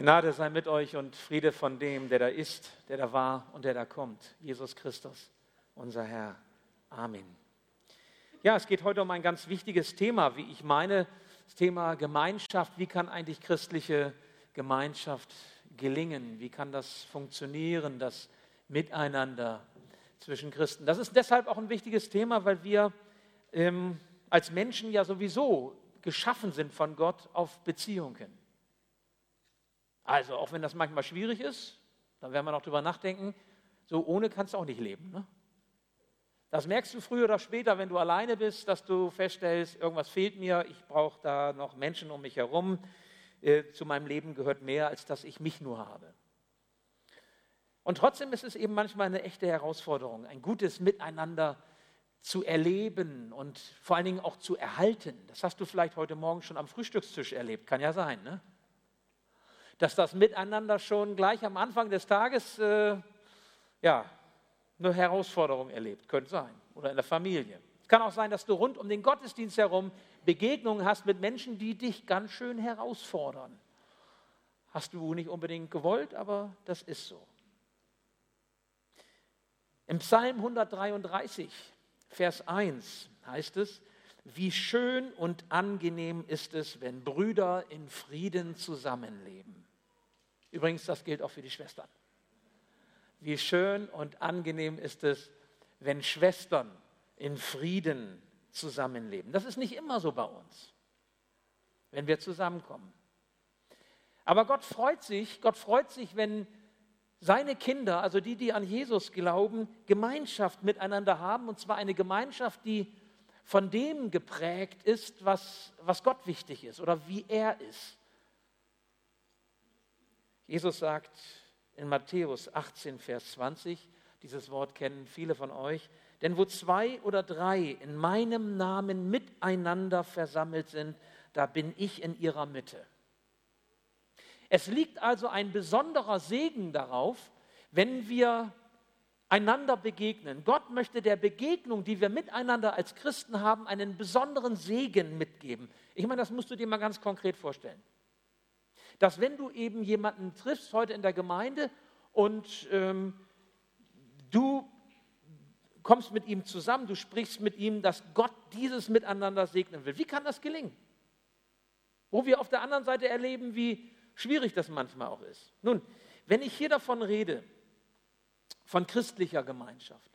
Gnade sei mit euch und Friede von dem, der da ist, der da war und der da kommt. Jesus Christus, unser Herr. Amen. Ja, es geht heute um ein ganz wichtiges Thema, wie ich meine, das Thema Gemeinschaft. Wie kann eigentlich christliche Gemeinschaft gelingen? Wie kann das funktionieren, das Miteinander zwischen Christen? Das ist deshalb auch ein wichtiges Thema, weil wir ähm, als Menschen ja sowieso geschaffen sind von Gott auf Beziehungen. Also, auch wenn das manchmal schwierig ist, dann werden wir noch drüber nachdenken, so ohne kannst du auch nicht leben. Ne? Das merkst du früher oder später, wenn du alleine bist, dass du feststellst, irgendwas fehlt mir, ich brauche da noch Menschen um mich herum. Äh, zu meinem Leben gehört mehr, als dass ich mich nur habe. Und trotzdem ist es eben manchmal eine echte Herausforderung, ein gutes Miteinander zu erleben und vor allen Dingen auch zu erhalten. Das hast du vielleicht heute Morgen schon am Frühstückstisch erlebt, kann ja sein, ne? Dass das Miteinander schon gleich am Anfang des Tages äh, ja, eine Herausforderung erlebt, könnte sein, oder in der Familie. Es kann auch sein, dass du rund um den Gottesdienst herum Begegnungen hast mit Menschen, die dich ganz schön herausfordern. Hast du nicht unbedingt gewollt, aber das ist so. Im Psalm 133, Vers 1 heißt es, wie schön und angenehm ist es, wenn Brüder in Frieden zusammenleben. Übrigens, das gilt auch für die Schwestern. Wie schön und angenehm ist es, wenn Schwestern in Frieden zusammenleben. Das ist nicht immer so bei uns, wenn wir zusammenkommen. Aber Gott freut sich, Gott freut sich, wenn seine Kinder, also die, die an Jesus glauben, Gemeinschaft miteinander haben, und zwar eine Gemeinschaft, die von dem geprägt ist, was, was Gott wichtig ist oder wie er ist. Jesus sagt in Matthäus 18, Vers 20, dieses Wort kennen viele von euch, denn wo zwei oder drei in meinem Namen miteinander versammelt sind, da bin ich in ihrer Mitte. Es liegt also ein besonderer Segen darauf, wenn wir einander begegnen. Gott möchte der Begegnung, die wir miteinander als Christen haben, einen besonderen Segen mitgeben. Ich meine, das musst du dir mal ganz konkret vorstellen. Dass wenn du eben jemanden triffst heute in der Gemeinde und ähm, du kommst mit ihm zusammen, du sprichst mit ihm, dass Gott dieses Miteinander segnen will. Wie kann das gelingen? Wo wir auf der anderen Seite erleben, wie schwierig das manchmal auch ist. Nun, wenn ich hier davon rede, von christlicher Gemeinschaft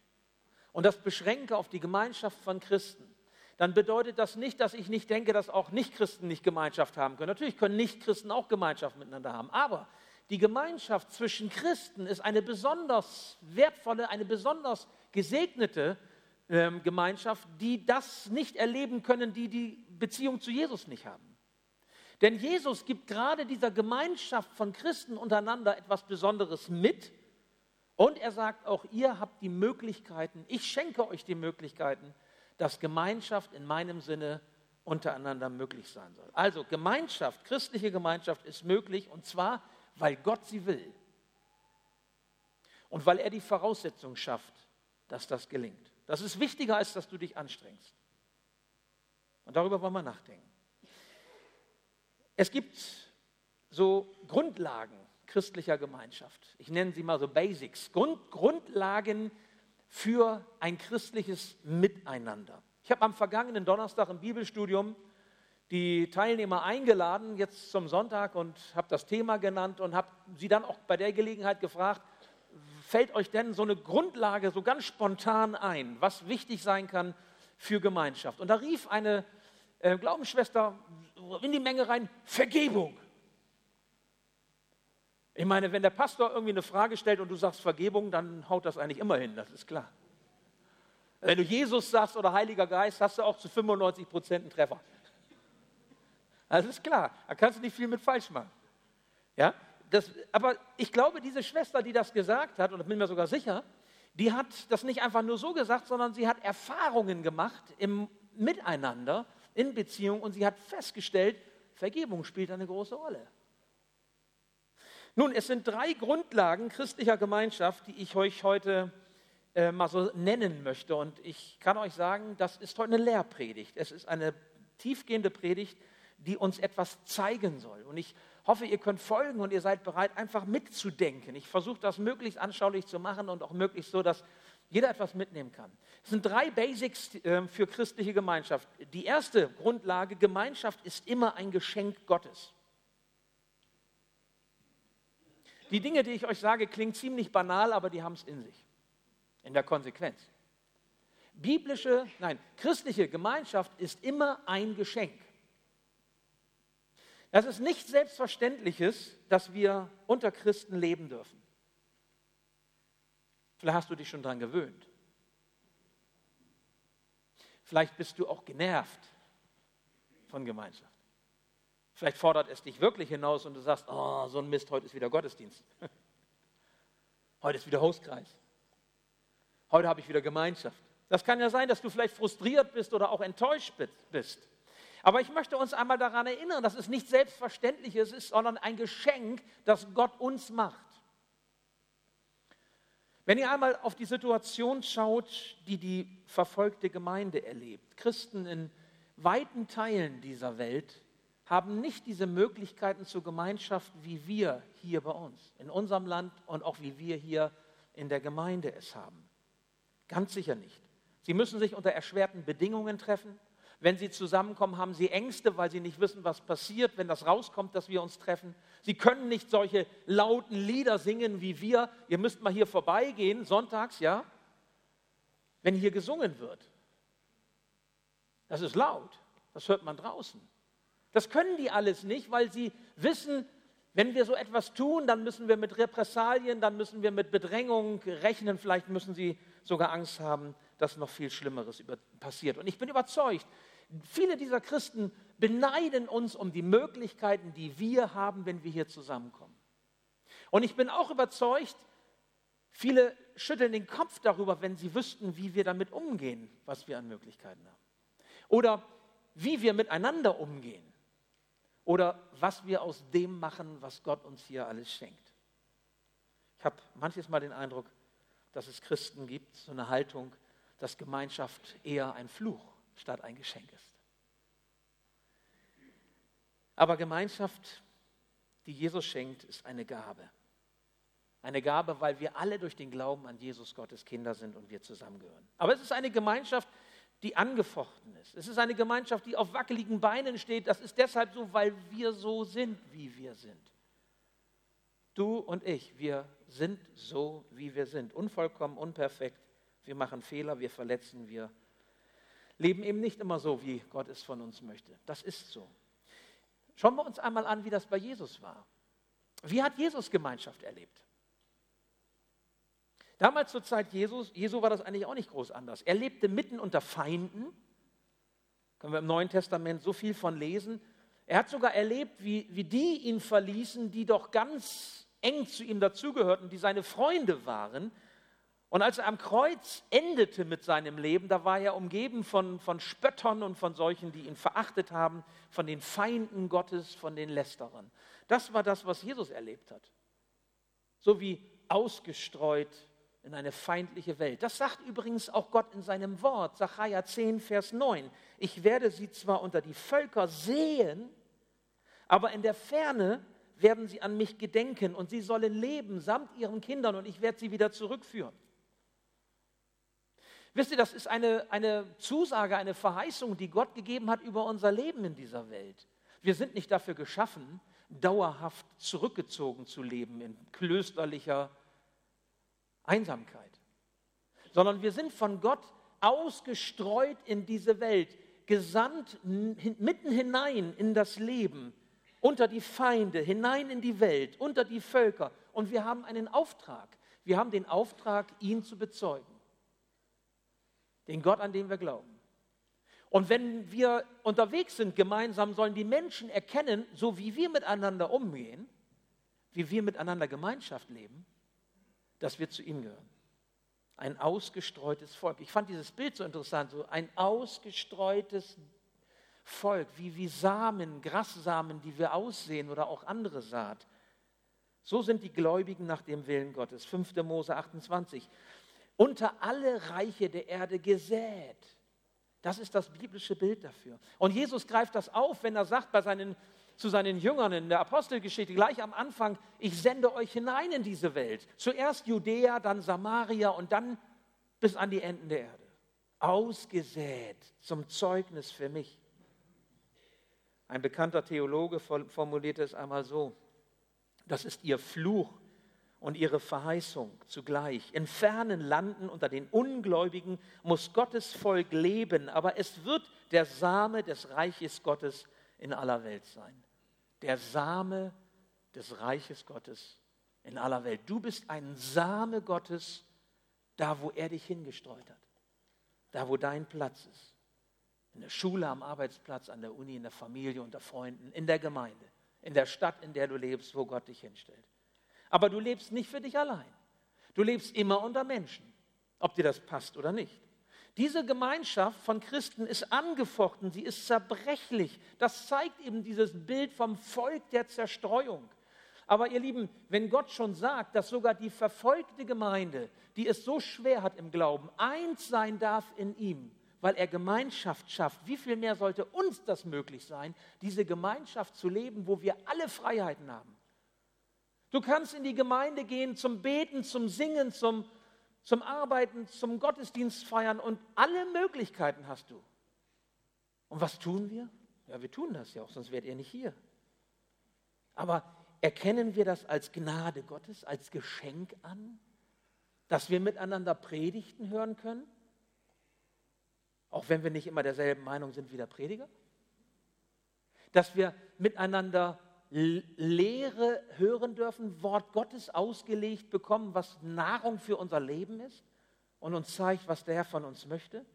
und das beschränke auf die Gemeinschaft von Christen, dann bedeutet das nicht, dass ich nicht denke, dass auch Nichtchristen nicht Gemeinschaft haben können. Natürlich können Nichtchristen auch Gemeinschaft miteinander haben, aber die Gemeinschaft zwischen Christen ist eine besonders wertvolle, eine besonders gesegnete ähm, Gemeinschaft, die das nicht erleben können, die die Beziehung zu Jesus nicht haben. Denn Jesus gibt gerade dieser Gemeinschaft von Christen untereinander etwas Besonderes mit. Und er sagt auch, ihr habt die Möglichkeiten, ich schenke euch die Möglichkeiten, dass Gemeinschaft in meinem Sinne untereinander möglich sein soll. Also Gemeinschaft, christliche Gemeinschaft ist möglich und zwar, weil Gott sie will. Und weil er die Voraussetzung schafft, dass das gelingt. Das ist wichtiger, als dass du dich anstrengst. Und darüber wollen wir nachdenken. Es gibt so Grundlagen christlicher Gemeinschaft. Ich nenne sie mal so Basics, Grund, Grundlagen für ein christliches Miteinander. Ich habe am vergangenen Donnerstag im Bibelstudium die Teilnehmer eingeladen, jetzt zum Sonntag, und habe das Thema genannt und habe sie dann auch bei der Gelegenheit gefragt, fällt euch denn so eine Grundlage so ganz spontan ein, was wichtig sein kann für Gemeinschaft? Und da rief eine äh, Glaubensschwester in die Menge rein, Vergebung. Ich meine, wenn der Pastor irgendwie eine Frage stellt und du sagst Vergebung, dann haut das eigentlich immer hin, das ist klar. Wenn du Jesus sagst oder Heiliger Geist, hast du auch zu 95 Prozent einen Treffer. Das ist klar, da kannst du nicht viel mit falsch machen. Ja? Das, aber ich glaube, diese Schwester, die das gesagt hat, und ich bin mir sogar sicher, die hat das nicht einfach nur so gesagt, sondern sie hat Erfahrungen gemacht im Miteinander in Beziehung und sie hat festgestellt, Vergebung spielt eine große Rolle. Nun, es sind drei Grundlagen christlicher Gemeinschaft, die ich euch heute äh, mal so nennen möchte. Und ich kann euch sagen, das ist heute eine Lehrpredigt. Es ist eine tiefgehende Predigt, die uns etwas zeigen soll. Und ich hoffe, ihr könnt folgen und ihr seid bereit, einfach mitzudenken. Ich versuche das möglichst anschaulich zu machen und auch möglichst so, dass jeder etwas mitnehmen kann. Es sind drei Basics äh, für christliche Gemeinschaft. Die erste Grundlage, Gemeinschaft ist immer ein Geschenk Gottes. Die Dinge, die ich euch sage, klingen ziemlich banal, aber die haben es in sich, in der Konsequenz. Biblische, nein, christliche Gemeinschaft ist immer ein Geschenk. Das ist nicht Selbstverständliches, dass wir unter Christen leben dürfen. Vielleicht hast du dich schon daran gewöhnt. Vielleicht bist du auch genervt von Gemeinschaft. Vielleicht fordert es dich wirklich hinaus und du sagst, oh, so ein Mist, heute ist wieder Gottesdienst. Heute ist wieder Hauskreis. Heute habe ich wieder Gemeinschaft. Das kann ja sein, dass du vielleicht frustriert bist oder auch enttäuscht bist. Aber ich möchte uns einmal daran erinnern, dass es nicht selbstverständlich ist, sondern ein Geschenk, das Gott uns macht. Wenn ihr einmal auf die Situation schaut, die die verfolgte Gemeinde erlebt, Christen in weiten Teilen dieser Welt haben nicht diese Möglichkeiten zur Gemeinschaft, wie wir hier bei uns, in unserem Land und auch wie wir hier in der Gemeinde es haben. Ganz sicher nicht. Sie müssen sich unter erschwerten Bedingungen treffen. Wenn sie zusammenkommen, haben sie Ängste, weil sie nicht wissen, was passiert, wenn das rauskommt, dass wir uns treffen. Sie können nicht solche lauten Lieder singen wie wir. Ihr müsst mal hier vorbeigehen, sonntags, ja, wenn hier gesungen wird. Das ist laut, das hört man draußen. Das können die alles nicht, weil sie wissen, wenn wir so etwas tun, dann müssen wir mit Repressalien, dann müssen wir mit Bedrängung rechnen, vielleicht müssen sie sogar Angst haben, dass noch viel Schlimmeres passiert. Und ich bin überzeugt, viele dieser Christen beneiden uns um die Möglichkeiten, die wir haben, wenn wir hier zusammenkommen. Und ich bin auch überzeugt, viele schütteln den Kopf darüber, wenn sie wüssten, wie wir damit umgehen, was wir an Möglichkeiten haben. Oder wie wir miteinander umgehen. Oder was wir aus dem machen, was Gott uns hier alles schenkt. Ich habe manches Mal den Eindruck, dass es Christen gibt, so eine Haltung, dass Gemeinschaft eher ein Fluch statt ein Geschenk ist. Aber Gemeinschaft, die Jesus schenkt, ist eine Gabe. Eine Gabe, weil wir alle durch den Glauben an Jesus Gottes Kinder sind und wir zusammengehören. Aber es ist eine Gemeinschaft, die angefochten ist. Es ist eine Gemeinschaft, die auf wackeligen Beinen steht. Das ist deshalb so, weil wir so sind, wie wir sind. Du und ich, wir sind so, wie wir sind. Unvollkommen, unperfekt. Wir machen Fehler, wir verletzen, wir leben eben nicht immer so, wie Gott es von uns möchte. Das ist so. Schauen wir uns einmal an, wie das bei Jesus war. Wie hat Jesus Gemeinschaft erlebt? Damals zur Zeit Jesus, Jesu war das eigentlich auch nicht groß anders. Er lebte mitten unter Feinden. Können wir im Neuen Testament so viel von lesen. Er hat sogar erlebt, wie, wie die ihn verließen, die doch ganz eng zu ihm dazugehörten, die seine Freunde waren. Und als er am Kreuz endete mit seinem Leben, da war er umgeben von, von Spöttern und von solchen, die ihn verachtet haben, von den Feinden Gottes, von den Lästerern. Das war das, was Jesus erlebt hat. So wie ausgestreut in eine feindliche Welt. Das sagt übrigens auch Gott in seinem Wort, Sacharja 10, Vers 9. Ich werde sie zwar unter die Völker sehen, aber in der Ferne werden sie an mich gedenken und sie sollen leben samt ihren Kindern und ich werde sie wieder zurückführen. Wisst ihr, das ist eine, eine Zusage, eine Verheißung, die Gott gegeben hat über unser Leben in dieser Welt. Wir sind nicht dafür geschaffen, dauerhaft zurückgezogen zu leben in klösterlicher Einsamkeit, sondern wir sind von Gott ausgestreut in diese Welt, gesandt mitten hinein in das Leben, unter die Feinde, hinein in die Welt, unter die Völker. Und wir haben einen Auftrag. Wir haben den Auftrag, ihn zu bezeugen. Den Gott, an den wir glauben. Und wenn wir unterwegs sind gemeinsam, sollen die Menschen erkennen, so wie wir miteinander umgehen, wie wir miteinander Gemeinschaft leben, dass wir zu ihm gehören. Ein ausgestreutes Volk. Ich fand dieses Bild so interessant, so ein ausgestreutes Volk, wie, wie Samen, Grassamen, die wir aussehen oder auch andere Saat. So sind die Gläubigen nach dem Willen Gottes. 5. Mose 28. Unter alle Reiche der Erde gesät. Das ist das biblische Bild dafür. Und Jesus greift das auf, wenn er sagt bei seinen, zu seinen Jüngern in der Apostelgeschichte gleich am Anfang, ich sende euch hinein in diese Welt. Zuerst Judäa, dann Samaria und dann bis an die Enden der Erde. Ausgesät zum Zeugnis für mich. Ein bekannter Theologe formulierte es einmal so, das ist ihr Fluch und ihre Verheißung zugleich. In fernen Landen unter den Ungläubigen muss Gottes Volk leben, aber es wird der Same des Reiches Gottes in aller Welt sein. Der Same des Reiches Gottes in aller Welt. Du bist ein Same Gottes, da wo er dich hingestreut hat, da wo dein Platz ist. In der Schule, am Arbeitsplatz, an der Uni, in der Familie, unter Freunden, in der Gemeinde, in der Stadt, in der du lebst, wo Gott dich hinstellt. Aber du lebst nicht für dich allein. Du lebst immer unter Menschen, ob dir das passt oder nicht. Diese Gemeinschaft von Christen ist angefochten, sie ist zerbrechlich. Das zeigt eben dieses Bild vom Volk der Zerstreuung. Aber ihr Lieben, wenn Gott schon sagt, dass sogar die verfolgte Gemeinde, die es so schwer hat im Glauben, eins sein darf in ihm, weil er Gemeinschaft schafft, wie viel mehr sollte uns das möglich sein, diese Gemeinschaft zu leben, wo wir alle Freiheiten haben? Du kannst in die Gemeinde gehen zum Beten, zum Singen, zum, zum Arbeiten, zum Gottesdienst feiern und alle Möglichkeiten hast du. Und was tun wir? Ja, wir tun das ja auch, sonst wärt ihr nicht hier. Aber erkennen wir das als Gnade Gottes, als Geschenk an, dass wir miteinander Predigten hören können? Auch wenn wir nicht immer derselben Meinung sind wie der Prediger? Dass wir miteinander Lehre hören dürfen, Wort Gottes ausgelegt bekommen, was Nahrung für unser Leben ist und uns zeigt, was der Herr von uns möchte?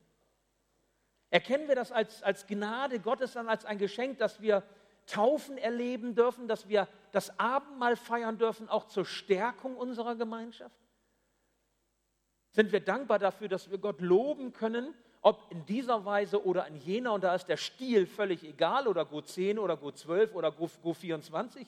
Erkennen wir das als, als Gnade Gottes dann als ein Geschenk, dass wir Taufen erleben dürfen, dass wir das Abendmahl feiern dürfen, auch zur Stärkung unserer Gemeinschaft? Sind wir dankbar dafür, dass wir Gott loben können ob in dieser Weise oder in jener, und da ist der Stil völlig egal, oder gut 10 oder gut 12 oder gut 24.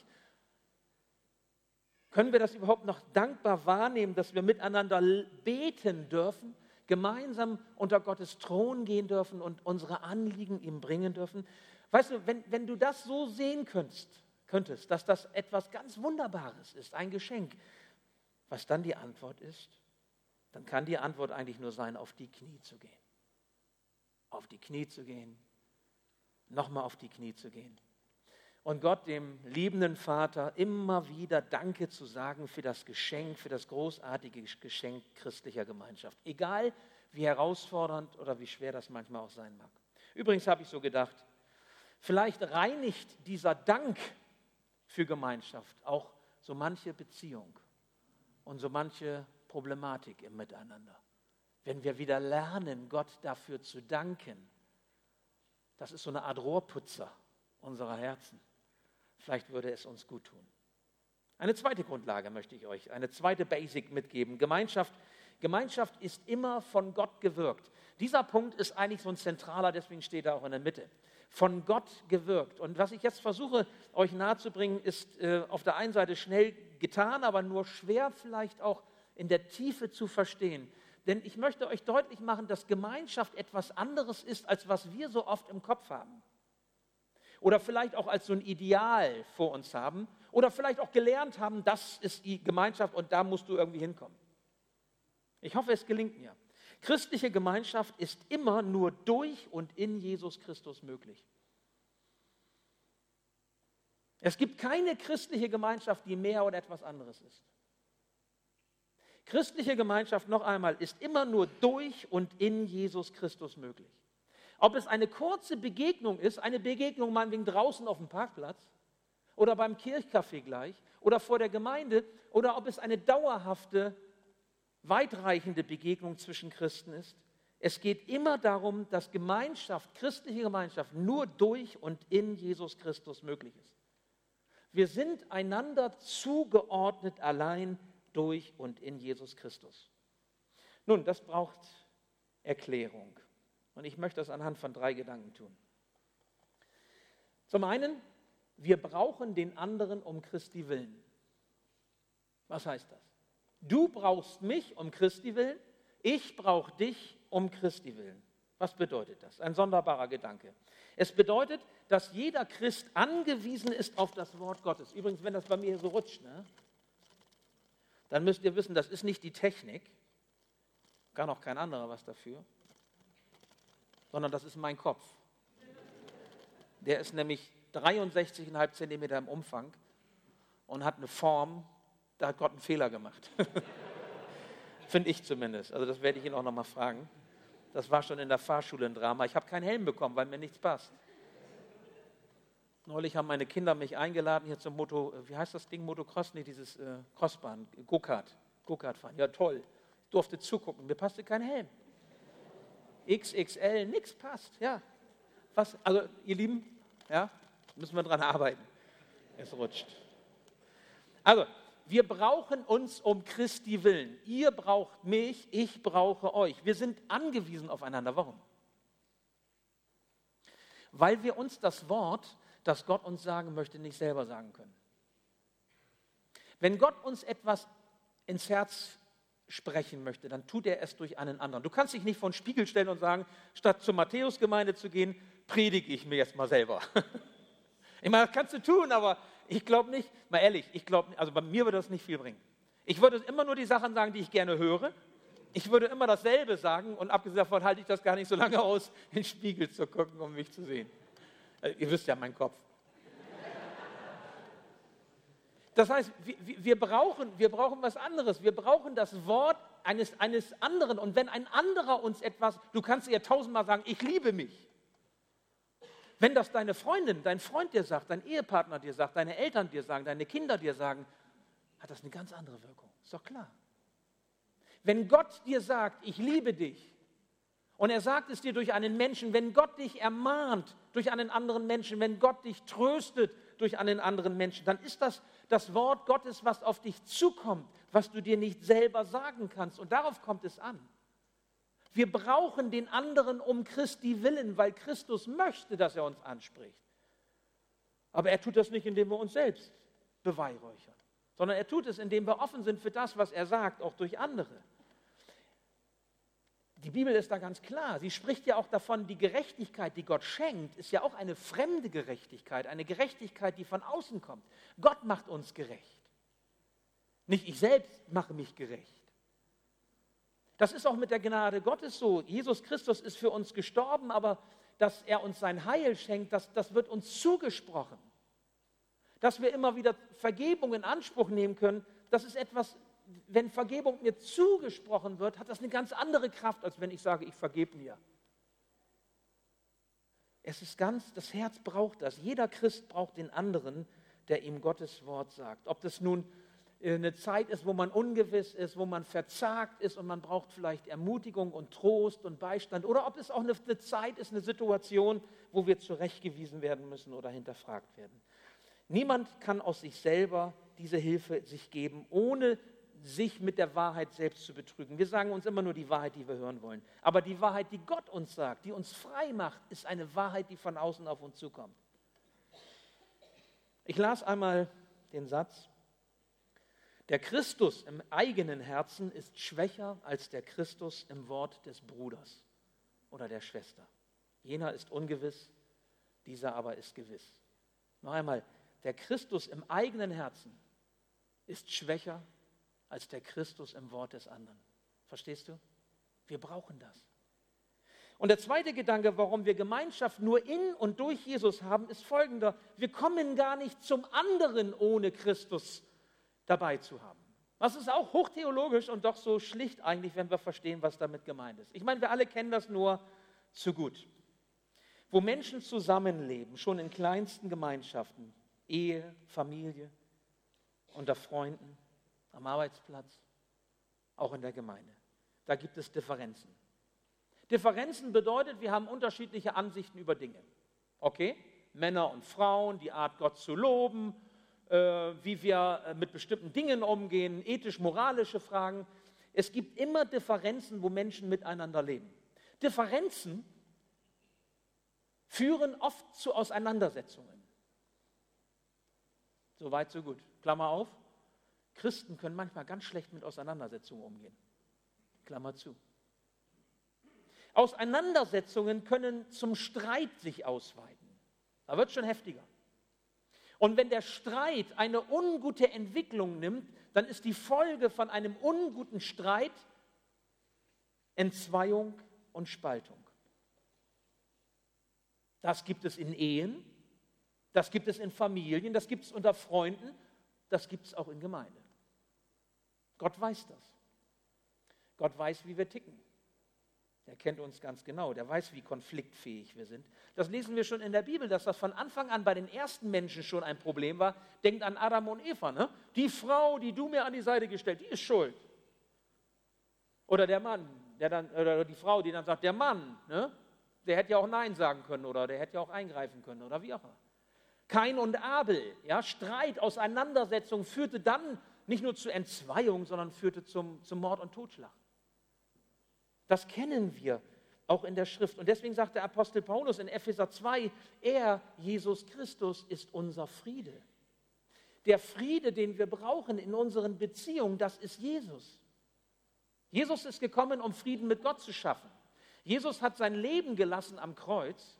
Können wir das überhaupt noch dankbar wahrnehmen, dass wir miteinander beten dürfen, gemeinsam unter Gottes Thron gehen dürfen und unsere Anliegen ihm bringen dürfen? Weißt du, wenn, wenn du das so sehen könntest, könntest, dass das etwas ganz Wunderbares ist, ein Geschenk, was dann die Antwort ist, dann kann die Antwort eigentlich nur sein, auf die Knie zu gehen auf die Knie zu gehen, nochmal auf die Knie zu gehen. Und Gott, dem liebenden Vater, immer wieder Danke zu sagen für das Geschenk, für das großartige Geschenk christlicher Gemeinschaft. Egal wie herausfordernd oder wie schwer das manchmal auch sein mag. Übrigens habe ich so gedacht, vielleicht reinigt dieser Dank für Gemeinschaft auch so manche Beziehung und so manche Problematik im Miteinander wenn wir wieder lernen, Gott dafür zu danken. Das ist so eine Art Rohrputzer unserer Herzen. Vielleicht würde es uns gut tun. Eine zweite Grundlage möchte ich euch, eine zweite Basic mitgeben. Gemeinschaft, Gemeinschaft ist immer von Gott gewirkt. Dieser Punkt ist eigentlich so ein zentraler, deswegen steht er auch in der Mitte. Von Gott gewirkt. Und was ich jetzt versuche, euch nahezubringen, ist äh, auf der einen Seite schnell getan, aber nur schwer vielleicht auch in der Tiefe zu verstehen. Denn ich möchte euch deutlich machen, dass Gemeinschaft etwas anderes ist, als was wir so oft im Kopf haben. Oder vielleicht auch als so ein Ideal vor uns haben. Oder vielleicht auch gelernt haben, das ist die Gemeinschaft und da musst du irgendwie hinkommen. Ich hoffe, es gelingt mir. Christliche Gemeinschaft ist immer nur durch und in Jesus Christus möglich. Es gibt keine christliche Gemeinschaft, die mehr oder etwas anderes ist. Christliche Gemeinschaft, noch einmal, ist immer nur durch und in Jesus Christus möglich. Ob es eine kurze Begegnung ist, eine Begegnung meinetwegen draußen auf dem Parkplatz oder beim Kirchcafé gleich oder vor der Gemeinde oder ob es eine dauerhafte, weitreichende Begegnung zwischen Christen ist. Es geht immer darum, dass Gemeinschaft, christliche Gemeinschaft nur durch und in Jesus Christus möglich ist. Wir sind einander zugeordnet allein durch und in Jesus Christus. Nun, das braucht Erklärung. Und ich möchte das anhand von drei Gedanken tun. Zum einen, wir brauchen den anderen um Christi willen. Was heißt das? Du brauchst mich um Christi willen, ich brauche dich um Christi willen. Was bedeutet das? Ein sonderbarer Gedanke. Es bedeutet, dass jeder Christ angewiesen ist auf das Wort Gottes. Übrigens, wenn das bei mir so rutscht, ne, dann müsst ihr wissen, das ist nicht die Technik, gar noch kein anderer was dafür, sondern das ist mein Kopf. Der ist nämlich 63,5 Zentimeter im Umfang und hat eine Form, da hat Gott einen Fehler gemacht. Finde ich zumindest. Also das werde ich ihn auch noch mal fragen. Das war schon in der Fahrschule ein Drama. Ich habe keinen Helm bekommen, weil mir nichts passt. Neulich haben meine Kinder mich eingeladen hier zum Moto, wie heißt das Ding, Motocross? Nee, dieses äh, Crossbahn, Go-Kart, Go-Kart fahren. Ja, toll. Ich durfte zugucken, mir passte kein Helm. XXL, nichts passt, ja. Was, also ihr Lieben, ja, müssen wir dran arbeiten. Es rutscht. Also, wir brauchen uns um Christi willen. Ihr braucht mich, ich brauche euch. Wir sind angewiesen aufeinander. Warum? Weil wir uns das Wort, das Gott uns sagen möchte, nicht selber sagen können. Wenn Gott uns etwas ins Herz sprechen möchte, dann tut er es durch einen anderen. Du kannst dich nicht vor den Spiegel stellen und sagen, statt zur Matthäusgemeinde zu gehen, predige ich mir jetzt mal selber. Ich meine, das kannst du tun, aber ich glaube nicht, mal ehrlich, ich glaube, also bei mir würde das nicht viel bringen. Ich würde immer nur die Sachen sagen, die ich gerne höre. Ich würde immer dasselbe sagen und abgesehen davon halte ich das gar nicht so lange aus, in den Spiegel zu gucken, um mich zu sehen. Also, ihr wisst ja meinen Kopf. Das heißt, wir, wir, brauchen, wir brauchen was anderes. Wir brauchen das Wort eines, eines anderen. Und wenn ein anderer uns etwas, du kannst ihr tausendmal sagen, ich liebe mich. Wenn das deine Freundin, dein Freund dir sagt, dein Ehepartner dir sagt, deine Eltern dir sagen, deine Kinder dir sagen, hat das eine ganz andere Wirkung. Ist doch klar. Wenn Gott dir sagt, ich liebe dich, und er sagt es dir durch einen Menschen, wenn Gott dich ermahnt durch einen anderen Menschen, wenn Gott dich tröstet durch einen anderen Menschen, dann ist das das Wort Gottes, was auf dich zukommt, was du dir nicht selber sagen kannst. Und darauf kommt es an. Wir brauchen den anderen um Christi willen, weil Christus möchte, dass er uns anspricht. Aber er tut das nicht, indem wir uns selbst beweihräuchern, sondern er tut es, indem wir offen sind für das, was er sagt, auch durch andere. Die Bibel ist da ganz klar. Sie spricht ja auch davon, die Gerechtigkeit, die Gott schenkt, ist ja auch eine fremde Gerechtigkeit, eine Gerechtigkeit, die von außen kommt. Gott macht uns gerecht. Nicht ich selbst mache mich gerecht. Das ist auch mit der Gnade Gottes so. Jesus Christus ist für uns gestorben, aber dass er uns sein Heil schenkt, das, das wird uns zugesprochen. Dass wir immer wieder Vergebung in Anspruch nehmen können, das ist etwas, wenn Vergebung mir zugesprochen wird, hat das eine ganz andere Kraft, als wenn ich sage, ich vergebe mir. Es ist ganz, das Herz braucht das. Jeder Christ braucht den anderen, der ihm Gottes Wort sagt. Ob das nun äh, eine Zeit ist, wo man ungewiss ist, wo man verzagt ist und man braucht vielleicht Ermutigung und Trost und Beistand. Oder ob es auch eine, eine Zeit ist, eine Situation, wo wir zurechtgewiesen werden müssen oder hinterfragt werden. Niemand kann aus sich selber diese Hilfe sich geben, ohne sich mit der Wahrheit selbst zu betrügen. Wir sagen uns immer nur die Wahrheit, die wir hören wollen. Aber die Wahrheit, die Gott uns sagt, die uns frei macht, ist eine Wahrheit, die von außen auf uns zukommt. Ich las einmal den Satz, der Christus im eigenen Herzen ist schwächer als der Christus im Wort des Bruders oder der Schwester. Jener ist ungewiss, dieser aber ist gewiss. Noch einmal, der Christus im eigenen Herzen ist schwächer als der Christus im Wort des anderen. Verstehst du? Wir brauchen das. Und der zweite Gedanke, warum wir Gemeinschaft nur in und durch Jesus haben, ist folgender. Wir kommen gar nicht zum anderen ohne Christus dabei zu haben. Das ist auch hochtheologisch und doch so schlicht eigentlich, wenn wir verstehen, was damit gemeint ist. Ich meine, wir alle kennen das nur zu gut. Wo Menschen zusammenleben, schon in kleinsten Gemeinschaften, Ehe, Familie, unter Freunden, am Arbeitsplatz, auch in der Gemeinde. Da gibt es Differenzen. Differenzen bedeutet, wir haben unterschiedliche Ansichten über Dinge. Okay? Männer und Frauen, die Art, Gott zu loben, äh, wie wir äh, mit bestimmten Dingen umgehen, ethisch-moralische Fragen. Es gibt immer Differenzen, wo Menschen miteinander leben. Differenzen führen oft zu Auseinandersetzungen. So weit, so gut. Klammer auf. Christen können manchmal ganz schlecht mit Auseinandersetzungen umgehen. Klammer zu. Auseinandersetzungen können zum Streit sich ausweiten. Da wird es schon heftiger. Und wenn der Streit eine ungute Entwicklung nimmt, dann ist die Folge von einem unguten Streit Entzweiung und Spaltung. Das gibt es in Ehen, das gibt es in Familien, das gibt es unter Freunden, das gibt es auch in Gemeinde. Gott weiß das. Gott weiß, wie wir ticken. Der kennt uns ganz genau, der weiß, wie konfliktfähig wir sind. Das lesen wir schon in der Bibel, dass das von Anfang an bei den ersten Menschen schon ein Problem war. Denkt an Adam und Eva. Ne? Die Frau, die du mir an die Seite gestellt, die ist schuld. Oder der Mann, der dann, oder die Frau, die dann sagt, der Mann, ne? der hätte ja auch Nein sagen können oder der hätte ja auch eingreifen können oder wie auch immer. Kain und Abel, ja, Streit, Auseinandersetzung führte dann nicht nur zur Entzweiung, sondern führte zum, zum Mord und Totschlag. Das kennen wir auch in der Schrift. Und deswegen sagt der Apostel Paulus in Epheser 2, er, Jesus Christus, ist unser Friede. Der Friede, den wir brauchen in unseren Beziehungen, das ist Jesus. Jesus ist gekommen, um Frieden mit Gott zu schaffen. Jesus hat sein Leben gelassen am Kreuz.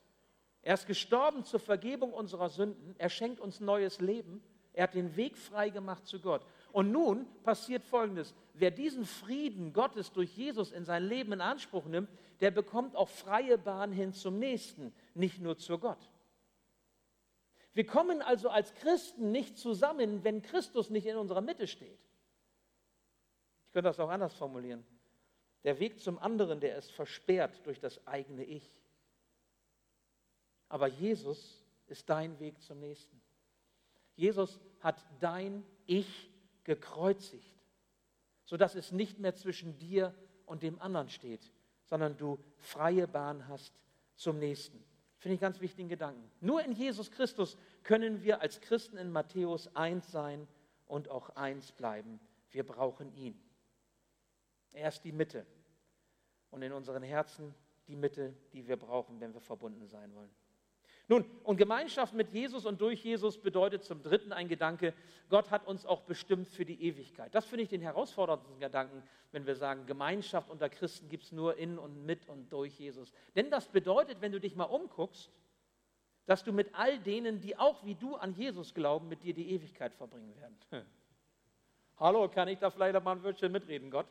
Er ist gestorben zur Vergebung unserer Sünden. Er schenkt uns neues Leben. Er hat den Weg frei gemacht zu Gott. Und nun passiert Folgendes. Wer diesen Frieden Gottes durch Jesus in sein Leben in Anspruch nimmt, der bekommt auch freie Bahn hin zum Nächsten, nicht nur zu Gott. Wir kommen also als Christen nicht zusammen, wenn Christus nicht in unserer Mitte steht. Ich könnte das auch anders formulieren. Der Weg zum anderen, der ist versperrt durch das eigene Ich. Aber Jesus ist dein Weg zum nächsten. Jesus hat dein Ich gekreuzigt, sodass es nicht mehr zwischen dir und dem anderen steht, sondern du freie Bahn hast zum nächsten. Finde ich ganz wichtigen Gedanken. Nur in Jesus Christus können wir als Christen in Matthäus eins sein und auch eins bleiben. Wir brauchen ihn. Er ist die Mitte und in unseren Herzen die Mitte, die wir brauchen, wenn wir verbunden sein wollen. Nun, und Gemeinschaft mit Jesus und durch Jesus bedeutet zum Dritten ein Gedanke, Gott hat uns auch bestimmt für die Ewigkeit. Das finde ich den herausforderndsten Gedanken, wenn wir sagen, Gemeinschaft unter Christen gibt es nur in und mit und durch Jesus. Denn das bedeutet, wenn du dich mal umguckst, dass du mit all denen, die auch wie du an Jesus glauben, mit dir die Ewigkeit verbringen werden. Hallo, kann ich da vielleicht mal ein Wörtchen mitreden, Gott?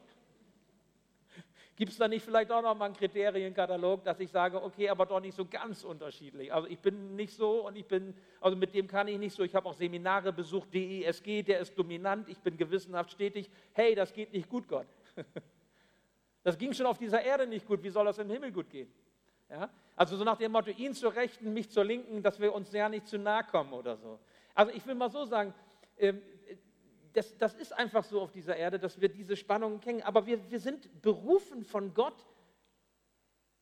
Gibt es da nicht vielleicht auch noch mal einen Kriterienkatalog, dass ich sage, okay, aber doch nicht so ganz unterschiedlich. Also ich bin nicht so und ich bin, also mit dem kann ich nicht so. Ich habe auch Seminare besucht, DESG, der ist dominant, ich bin gewissenhaft stetig. Hey, das geht nicht gut, Gott. Das ging schon auf dieser Erde nicht gut, wie soll das im Himmel gut gehen? Ja? Also so nach dem Motto, ihn zur Rechten, mich zur Linken, dass wir uns ja nicht zu nahe kommen oder so. Also ich will mal so sagen, ähm, das, das ist einfach so auf dieser Erde, dass wir diese Spannungen kennen. Aber wir, wir sind berufen von Gott,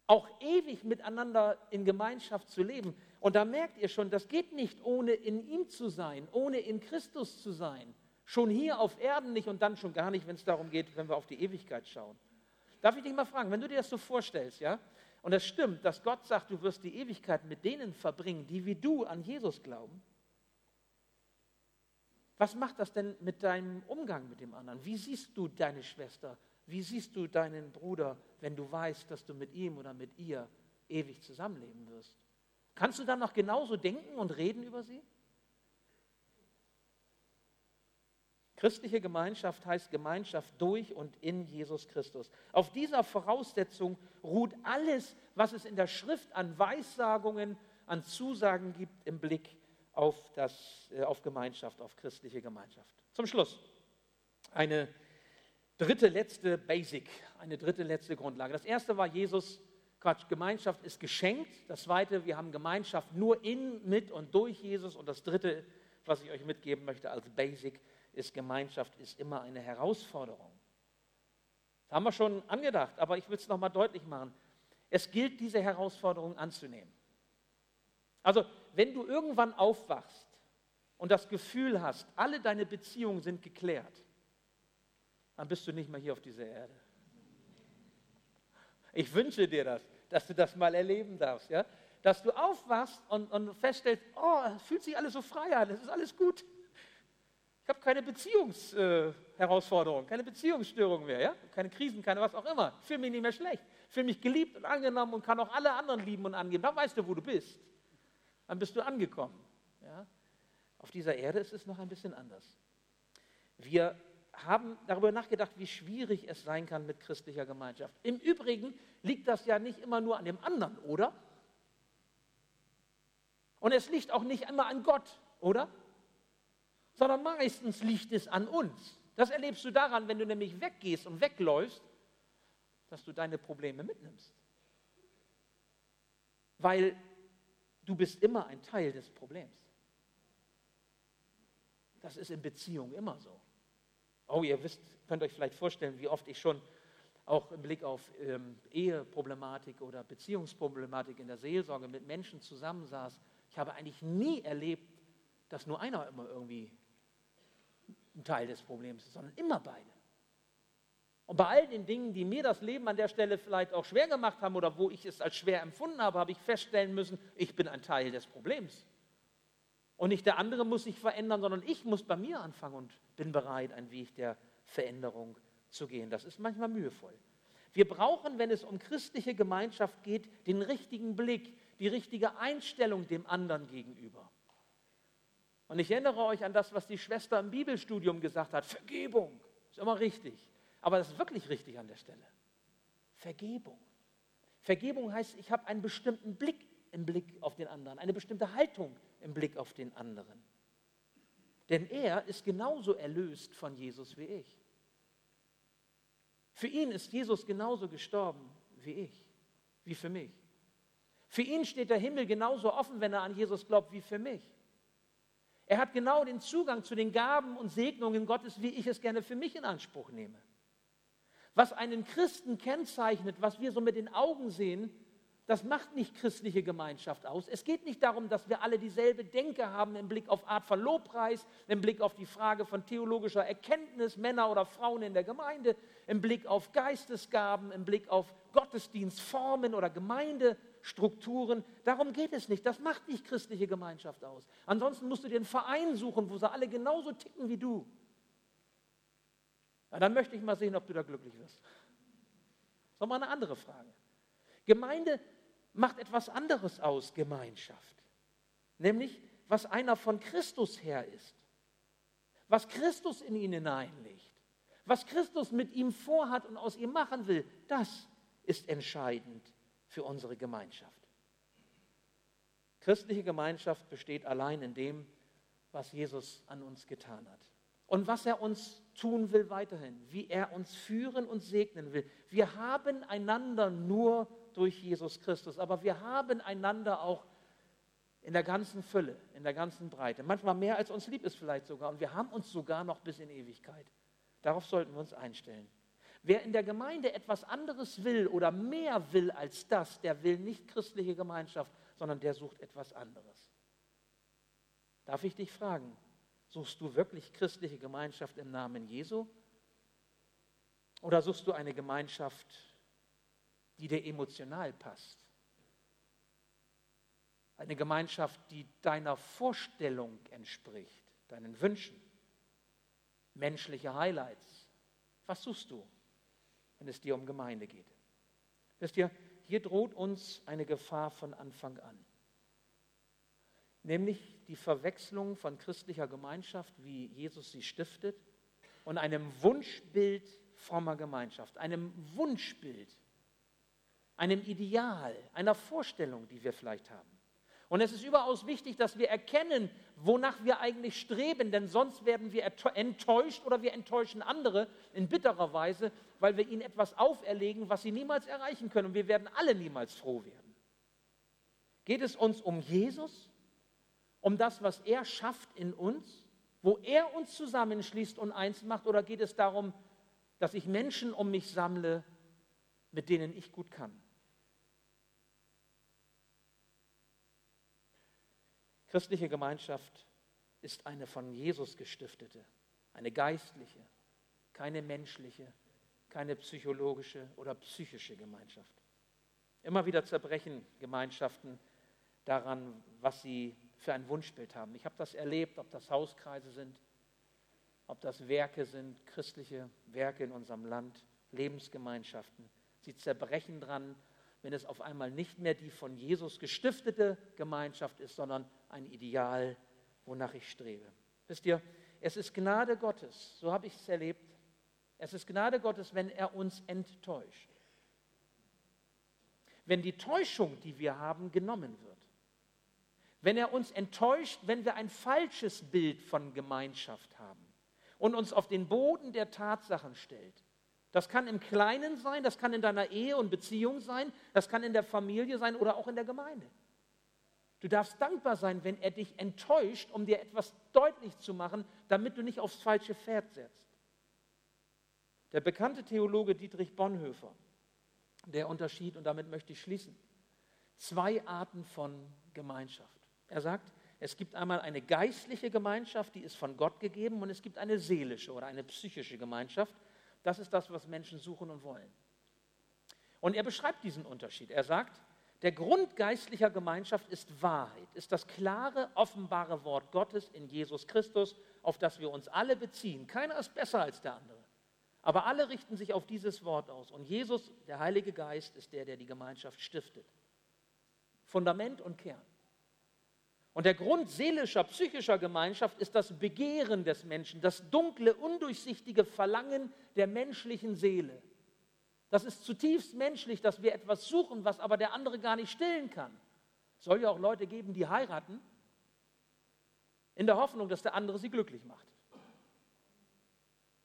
auch ewig miteinander in Gemeinschaft zu leben. Und da merkt ihr schon, das geht nicht ohne in ihm zu sein, ohne in Christus zu sein. Schon hier auf Erden nicht und dann schon gar nicht, wenn es darum geht, wenn wir auf die Ewigkeit schauen. Darf ich dich mal fragen, wenn du dir das so vorstellst, ja, und es stimmt, dass Gott sagt, du wirst die Ewigkeit mit denen verbringen, die wie du an Jesus glauben, was macht das denn mit deinem Umgang mit dem anderen? Wie siehst du deine Schwester? Wie siehst du deinen Bruder, wenn du weißt, dass du mit ihm oder mit ihr ewig zusammenleben wirst? Kannst du dann noch genauso denken und reden über sie? Christliche Gemeinschaft heißt Gemeinschaft durch und in Jesus Christus. Auf dieser Voraussetzung ruht alles, was es in der Schrift an Weissagungen, an Zusagen gibt im Blick auf, das, äh, auf Gemeinschaft, auf christliche Gemeinschaft. Zum Schluss eine dritte, letzte Basic, eine dritte, letzte Grundlage. Das erste war Jesus, Quatsch, Gemeinschaft ist geschenkt. Das zweite, wir haben Gemeinschaft nur in, mit und durch Jesus. Und das dritte, was ich euch mitgeben möchte als Basic, ist Gemeinschaft ist immer eine Herausforderung. Das haben wir schon angedacht, aber ich will es nochmal deutlich machen. Es gilt, diese Herausforderung anzunehmen. Also wenn du irgendwann aufwachst und das Gefühl hast, alle deine Beziehungen sind geklärt, dann bist du nicht mehr hier auf dieser Erde. Ich wünsche dir das, dass du das mal erleben darfst, ja? Dass du aufwachst und, und feststellst, oh, es fühlt sich alles so frei an, es ist alles gut. Ich habe keine Beziehungsherausforderung, äh, keine Beziehungsstörung mehr, ja? keine Krisen, keine was auch immer. Ich fühle mich nicht mehr schlecht. fühle mich geliebt und angenommen und kann auch alle anderen lieben und angeben. Dann weißt du, wo du bist. Dann bist du angekommen. Ja? Auf dieser Erde ist es noch ein bisschen anders. Wir haben darüber nachgedacht, wie schwierig es sein kann mit christlicher Gemeinschaft. Im Übrigen liegt das ja nicht immer nur an dem anderen, oder? Und es liegt auch nicht immer an Gott, oder? Sondern meistens liegt es an uns. Das erlebst du daran, wenn du nämlich weggehst und wegläufst, dass du deine Probleme mitnimmst. Weil du bist immer ein Teil des Problems. Das ist in Beziehungen immer so. Oh, ihr wisst, könnt euch vielleicht vorstellen, wie oft ich schon auch im Blick auf ähm, Eheproblematik oder Beziehungsproblematik in der Seelsorge mit Menschen zusammensaß. Ich habe eigentlich nie erlebt, dass nur einer immer irgendwie ein Teil des Problems ist, sondern immer beide. Und bei all den Dingen, die mir das Leben an der Stelle vielleicht auch schwer gemacht haben oder wo ich es als schwer empfunden habe, habe ich feststellen müssen, ich bin ein Teil des Problems. Und nicht der andere muss sich verändern, sondern ich muss bei mir anfangen und bin bereit, einen Weg der Veränderung zu gehen. Das ist manchmal mühevoll. Wir brauchen, wenn es um christliche Gemeinschaft geht, den richtigen Blick, die richtige Einstellung dem anderen gegenüber. Und ich erinnere euch an das, was die Schwester im Bibelstudium gesagt hat. Vergebung ist immer richtig. Aber das ist wirklich richtig an der Stelle. Vergebung. Vergebung heißt, ich habe einen bestimmten Blick im Blick auf den anderen, eine bestimmte Haltung im Blick auf den anderen. Denn er ist genauso erlöst von Jesus wie ich. Für ihn ist Jesus genauso gestorben wie ich, wie für mich. Für ihn steht der Himmel genauso offen, wenn er an Jesus glaubt, wie für mich. Er hat genau den Zugang zu den Gaben und Segnungen Gottes, wie ich es gerne für mich in Anspruch nehme. Was einen Christen kennzeichnet, was wir so mit den Augen sehen, das macht nicht christliche Gemeinschaft aus. Es geht nicht darum, dass wir alle dieselbe Denke haben im Blick auf Art von Lobpreis, im Blick auf die Frage von theologischer Erkenntnis, Männer oder Frauen in der Gemeinde, im Blick auf Geistesgaben, im Blick auf Gottesdienstformen oder Gemeindestrukturen. Darum geht es nicht. Das macht nicht christliche Gemeinschaft aus. Ansonsten musst du dir einen Verein suchen, wo sie alle genauso ticken wie du. Na, dann möchte ich mal sehen, ob du da glücklich wirst. Das ist mal eine andere Frage. Gemeinde macht etwas anderes aus, Gemeinschaft. Nämlich, was einer von Christus her ist. Was Christus in ihn hineinlegt. Was Christus mit ihm vorhat und aus ihm machen will, das ist entscheidend für unsere Gemeinschaft. Christliche Gemeinschaft besteht allein in dem, was Jesus an uns getan hat. Und was er uns tun will weiterhin, wie er uns führen und segnen will. Wir haben einander nur durch Jesus Christus. Aber wir haben einander auch in der ganzen Fülle, in der ganzen Breite. Manchmal mehr als uns lieb ist vielleicht sogar. Und wir haben uns sogar noch bis in Ewigkeit. Darauf sollten wir uns einstellen. Wer in der Gemeinde etwas anderes will oder mehr will als das, der will nicht christliche Gemeinschaft, sondern der sucht etwas anderes. Darf ich dich fragen, suchst du wirklich christliche Gemeinschaft im Namen Jesu? Oder suchst du eine Gemeinschaft, die dir emotional passt. Eine Gemeinschaft, die deiner Vorstellung entspricht, deinen Wünschen. Menschliche Highlights. Was suchst du, wenn es dir um Gemeinde geht? Wisst ihr, hier droht uns eine Gefahr von Anfang an. Nämlich die Verwechslung von christlicher Gemeinschaft, wie Jesus sie stiftet, und einem Wunschbild frommer Gemeinschaft, einem Wunschbild einem Ideal, einer Vorstellung, die wir vielleicht haben. Und es ist überaus wichtig, dass wir erkennen, wonach wir eigentlich streben, denn sonst werden wir enttäuscht oder wir enttäuschen andere in bitterer Weise, weil wir ihnen etwas auferlegen, was sie niemals erreichen können. Und wir werden alle niemals froh werden. Geht es uns um Jesus, um das, was er schafft in uns, wo er uns zusammenschließt und eins macht, oder geht es darum, dass ich Menschen um mich sammle, mit denen ich gut kann? Christliche Gemeinschaft ist eine von Jesus gestiftete, eine geistliche, keine menschliche, keine psychologische oder psychische Gemeinschaft. Immer wieder zerbrechen Gemeinschaften daran, was sie für ein Wunschbild haben. Ich habe das erlebt, ob das Hauskreise sind, ob das Werke sind, christliche Werke in unserem Land, Lebensgemeinschaften. Sie zerbrechen dran, wenn es auf einmal nicht mehr die von Jesus gestiftete Gemeinschaft ist, sondern ein Ideal, wonach ich strebe. Wisst ihr, es ist Gnade Gottes, so habe ich es erlebt. Es ist Gnade Gottes, wenn er uns enttäuscht. Wenn die Täuschung, die wir haben, genommen wird. Wenn er uns enttäuscht, wenn wir ein falsches Bild von Gemeinschaft haben und uns auf den Boden der Tatsachen stellt. Das kann im Kleinen sein, das kann in deiner Ehe und Beziehung sein, das kann in der Familie sein oder auch in der Gemeinde. Du darfst dankbar sein, wenn er dich enttäuscht, um dir etwas deutlich zu machen, damit du nicht aufs falsche Pferd setzt. Der bekannte Theologe Dietrich Bonhoeffer, der Unterschied, und damit möchte ich schließen, zwei Arten von Gemeinschaft. Er sagt, es gibt einmal eine geistliche Gemeinschaft, die ist von Gott gegeben, und es gibt eine seelische oder eine psychische Gemeinschaft. Das ist das, was Menschen suchen und wollen. Und er beschreibt diesen Unterschied. Er sagt, der Grund geistlicher Gemeinschaft ist Wahrheit, ist das klare, offenbare Wort Gottes in Jesus Christus, auf das wir uns alle beziehen. Keiner ist besser als der andere. Aber alle richten sich auf dieses Wort aus. Und Jesus, der Heilige Geist, ist der, der die Gemeinschaft stiftet. Fundament und Kern. Und der Grund seelischer, psychischer Gemeinschaft ist das Begehren des Menschen, das dunkle, undurchsichtige Verlangen der menschlichen Seele. Das ist zutiefst menschlich, dass wir etwas suchen, was aber der andere gar nicht stillen kann. Es soll ja auch Leute geben, die heiraten, in der Hoffnung, dass der andere sie glücklich macht.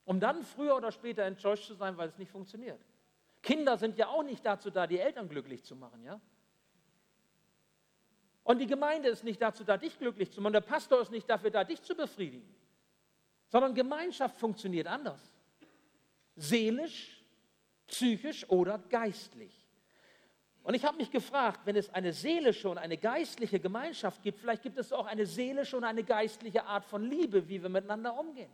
Um dann früher oder später enttäuscht zu sein, weil es nicht funktioniert. Kinder sind ja auch nicht dazu da, die Eltern glücklich zu machen, ja? Und die Gemeinde ist nicht dazu da, dich glücklich zu machen. Der Pastor ist nicht dafür da, dich zu befriedigen. Sondern Gemeinschaft funktioniert anders. Seelisch, psychisch oder geistlich. Und ich habe mich gefragt, wenn es eine seelische und eine geistliche Gemeinschaft gibt, vielleicht gibt es auch eine seelische und eine geistliche Art von Liebe, wie wir miteinander umgehen.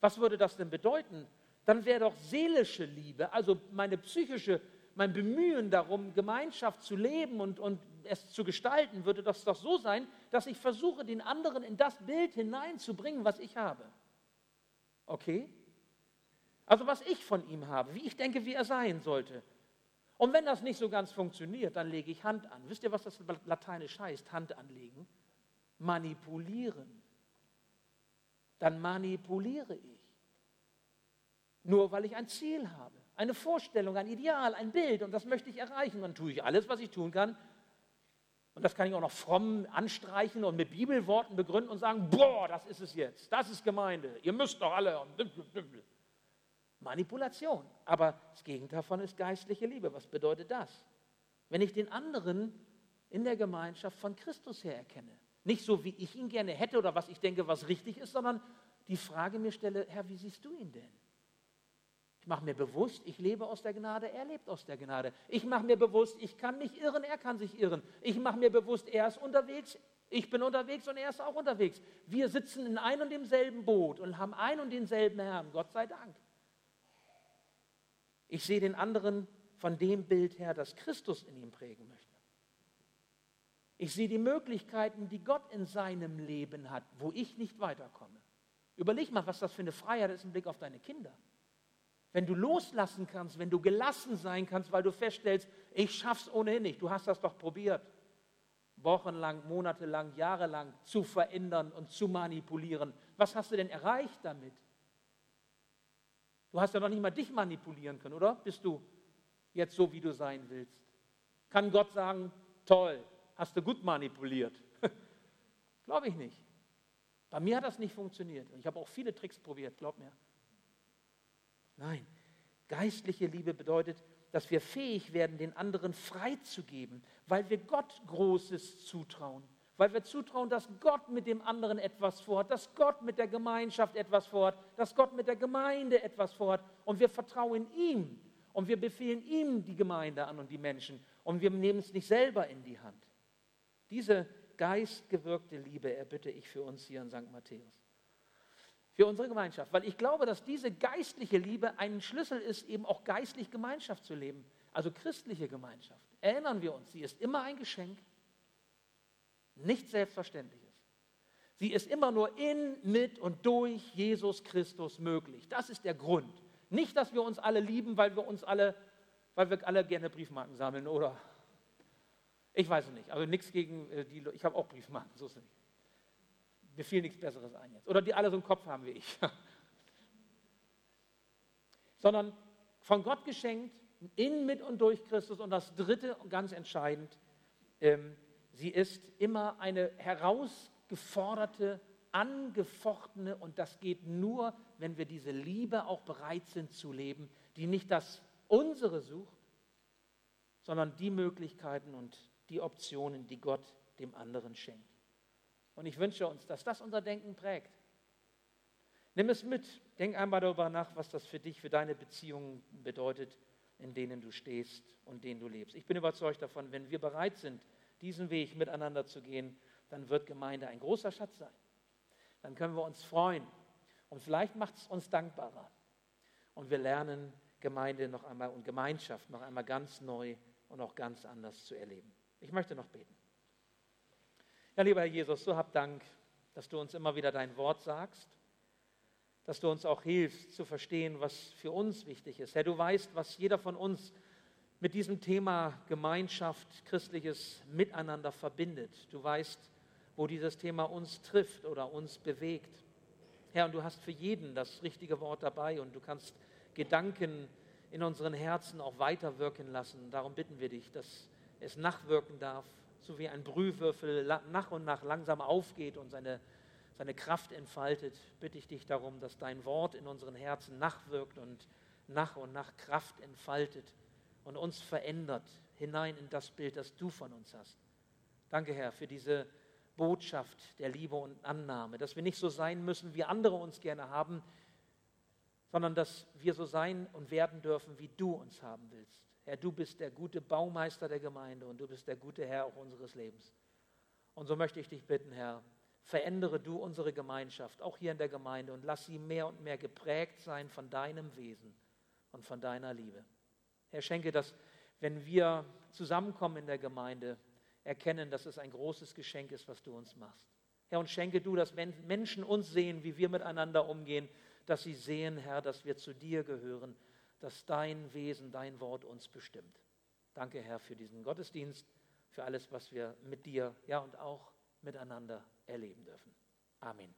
Was würde das denn bedeuten? Dann wäre doch seelische Liebe, also meine psychische, mein Bemühen darum, Gemeinschaft zu leben und, und es zu gestalten, würde das doch so sein, dass ich versuche, den anderen in das Bild hineinzubringen, was ich habe. Okay? Also was ich von ihm habe, wie ich denke, wie er sein sollte. Und wenn das nicht so ganz funktioniert, dann lege ich Hand an. Wisst ihr, was das lateinisch heißt, Hand anlegen? Manipulieren. Dann manipuliere ich. Nur weil ich ein Ziel habe, eine Vorstellung, ein Ideal, ein Bild und das möchte ich erreichen. Dann tue ich alles, was ich tun kann, und das kann ich auch noch fromm anstreichen und mit Bibelworten begründen und sagen, boah, das ist es jetzt, das ist Gemeinde, ihr müsst doch alle. Manipulation. Aber das Gegenteil davon ist geistliche Liebe. Was bedeutet das? Wenn ich den anderen in der Gemeinschaft von Christus her erkenne. Nicht so, wie ich ihn gerne hätte oder was ich denke, was richtig ist, sondern die Frage mir stelle, Herr, wie siehst du ihn denn? Ich mache mir bewusst, ich lebe aus der Gnade, er lebt aus der Gnade. Ich mache mir bewusst, ich kann mich irren, er kann sich irren. Ich mache mir bewusst, er ist unterwegs, ich bin unterwegs und er ist auch unterwegs. Wir sitzen in einem und demselben Boot und haben ein und denselben Herrn, Gott sei Dank. Ich sehe den anderen von dem Bild her, das Christus in ihm prägen möchte. Ich sehe die Möglichkeiten, die Gott in seinem Leben hat, wo ich nicht weiterkomme. Überleg mal, was das für eine Freiheit ist im Blick auf deine Kinder wenn du loslassen kannst, wenn du gelassen sein kannst, weil du feststellst, ich schaff's ohnehin nicht. Du hast das doch probiert, wochenlang, monatelang, jahrelang zu verändern und zu manipulieren. Was hast du denn erreicht damit? Du hast ja noch nicht mal dich manipulieren können, oder? Bist du jetzt so, wie du sein willst? Kann Gott sagen, toll, hast du gut manipuliert? Glaube ich nicht. Bei mir hat das nicht funktioniert. Ich habe auch viele Tricks probiert, glaub mir. Nein, geistliche Liebe bedeutet, dass wir fähig werden, den anderen freizugeben, weil wir Gott Großes zutrauen, weil wir zutrauen, dass Gott mit dem anderen etwas vorhat, dass Gott mit der Gemeinschaft etwas vorhat, dass Gott mit der Gemeinde etwas vorhat und wir vertrauen ihm und wir befehlen ihm die Gemeinde an und die Menschen und wir nehmen es nicht selber in die Hand. Diese geistgewirkte Liebe erbitte ich für uns hier in St. Matthäus für unsere Gemeinschaft. Weil ich glaube, dass diese geistliche Liebe ein Schlüssel ist, eben auch geistlich Gemeinschaft zu leben. Also christliche Gemeinschaft. Erinnern wir uns, sie ist immer ein Geschenk, nichts Selbstverständliches. Sie ist immer nur in, mit und durch Jesus Christus möglich. Das ist der Grund. Nicht, dass wir uns alle lieben, weil wir uns alle weil wir alle gerne Briefmarken sammeln, oder? Ich weiß es nicht. Also nichts gegen äh, die Ich habe auch Briefmarken, so ist es nicht. Mir fiel nichts Besseres ein jetzt. Oder die alle so einen Kopf haben wie ich. Sondern von Gott geschenkt, in, mit und durch Christus. Und das Dritte, ganz entscheidend, ähm, sie ist immer eine herausgeforderte, angefochtene, und das geht nur, wenn wir diese Liebe auch bereit sind zu leben, die nicht das unsere sucht, sondern die Möglichkeiten und die Optionen, die Gott dem anderen schenkt. Und ich wünsche uns, dass das unser Denken prägt. Nimm es mit. Denk einmal darüber nach, was das für dich, für deine Beziehungen bedeutet, in denen du stehst und denen du lebst. Ich bin überzeugt davon, wenn wir bereit sind, diesen Weg miteinander zu gehen, dann wird Gemeinde ein großer Schatz sein. Dann können wir uns freuen. Und vielleicht macht es uns dankbarer. Und wir lernen Gemeinde noch einmal und Gemeinschaft noch einmal ganz neu und auch ganz anders zu erleben. Ich möchte noch beten. Ja, lieber Herr Jesus, so hab Dank, dass du uns immer wieder dein Wort sagst, dass du uns auch hilfst zu verstehen, was für uns wichtig ist. Herr, du weißt, was jeder von uns mit diesem Thema Gemeinschaft, christliches Miteinander verbindet. Du weißt, wo dieses Thema uns trifft oder uns bewegt. Herr, und du hast für jeden das richtige Wort dabei und du kannst Gedanken in unseren Herzen auch weiterwirken lassen. Darum bitten wir dich, dass es nachwirken darf, so wie ein Brühwürfel nach und nach langsam aufgeht und seine, seine Kraft entfaltet, bitte ich dich darum, dass dein Wort in unseren Herzen nachwirkt und nach und nach Kraft entfaltet und uns verändert hinein in das Bild, das du von uns hast. Danke, Herr, für diese Botschaft der Liebe und Annahme, dass wir nicht so sein müssen, wie andere uns gerne haben, sondern dass wir so sein und werden dürfen, wie du uns haben willst. Herr, du bist der gute Baumeister der Gemeinde und du bist der gute Herr auch unseres Lebens. Und so möchte ich dich bitten, Herr, verändere du unsere Gemeinschaft, auch hier in der Gemeinde, und lass sie mehr und mehr geprägt sein von deinem Wesen und von deiner Liebe. Herr, schenke, dass, wenn wir zusammenkommen in der Gemeinde, erkennen, dass es ein großes Geschenk ist, was du uns machst. Herr, und schenke du, dass wenn Menschen uns sehen, wie wir miteinander umgehen, dass sie sehen, Herr, dass wir zu dir gehören dass dein Wesen, dein Wort uns bestimmt. Danke, Herr, für diesen Gottesdienst, für alles, was wir mit dir, ja und auch miteinander erleben dürfen. Amen.